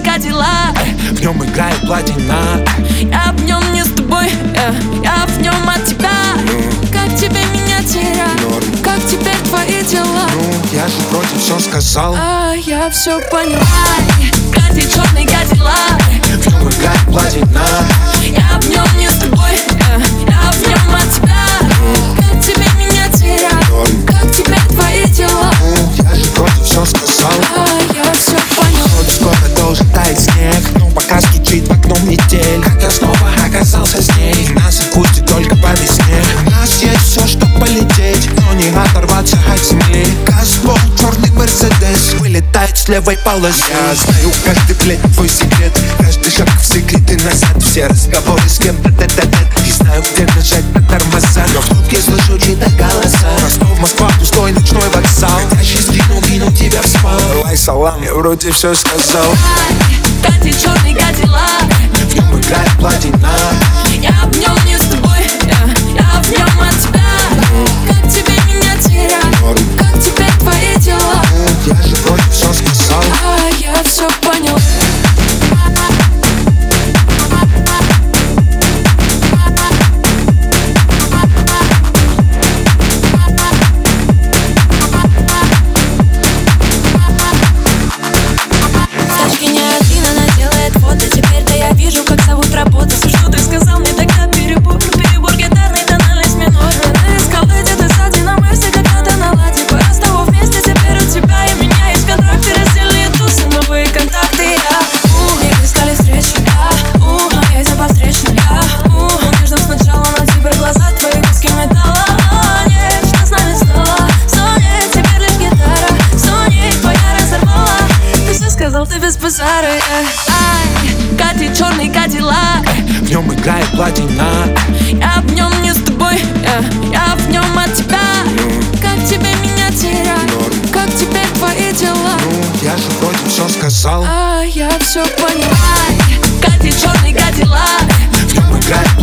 кадиллак В нем играет платина Я в нем не с тобой, я, я в нем от тебя. Как тебе меня терять, Норм. как теперь твои дела? Ну, я же вроде все сказал. А я все поняла оказался с ней. Нас отпустит только по весне. У нас есть все, что полететь Но не оторваться от земли Газбол, черный мерседес Вылетает с левой полосы. Я знаю каждый блядь твой секрет. Каждый шаг в секреты назад. Все разговоры с кем-то тет-а-тет И знаю, где нажать на тормоза. Но в трубке слышу чьи-то голоса. Ростов, Москва, пустой ночной вокзал. Хотящий скинул, кинул тебя в спал. Лай салам, я вроде все сказал. Катит черный кадиллак базара. Ай, катит черный кадиллак. В нем играет платина. Я в нем не с тобой, я, я в нем от тебя. Как тебе меня терять, Норм. как теперь твои дела? Ну, я же вроде все сказал. А я все поняла Катит черный кадиллак. В нем играет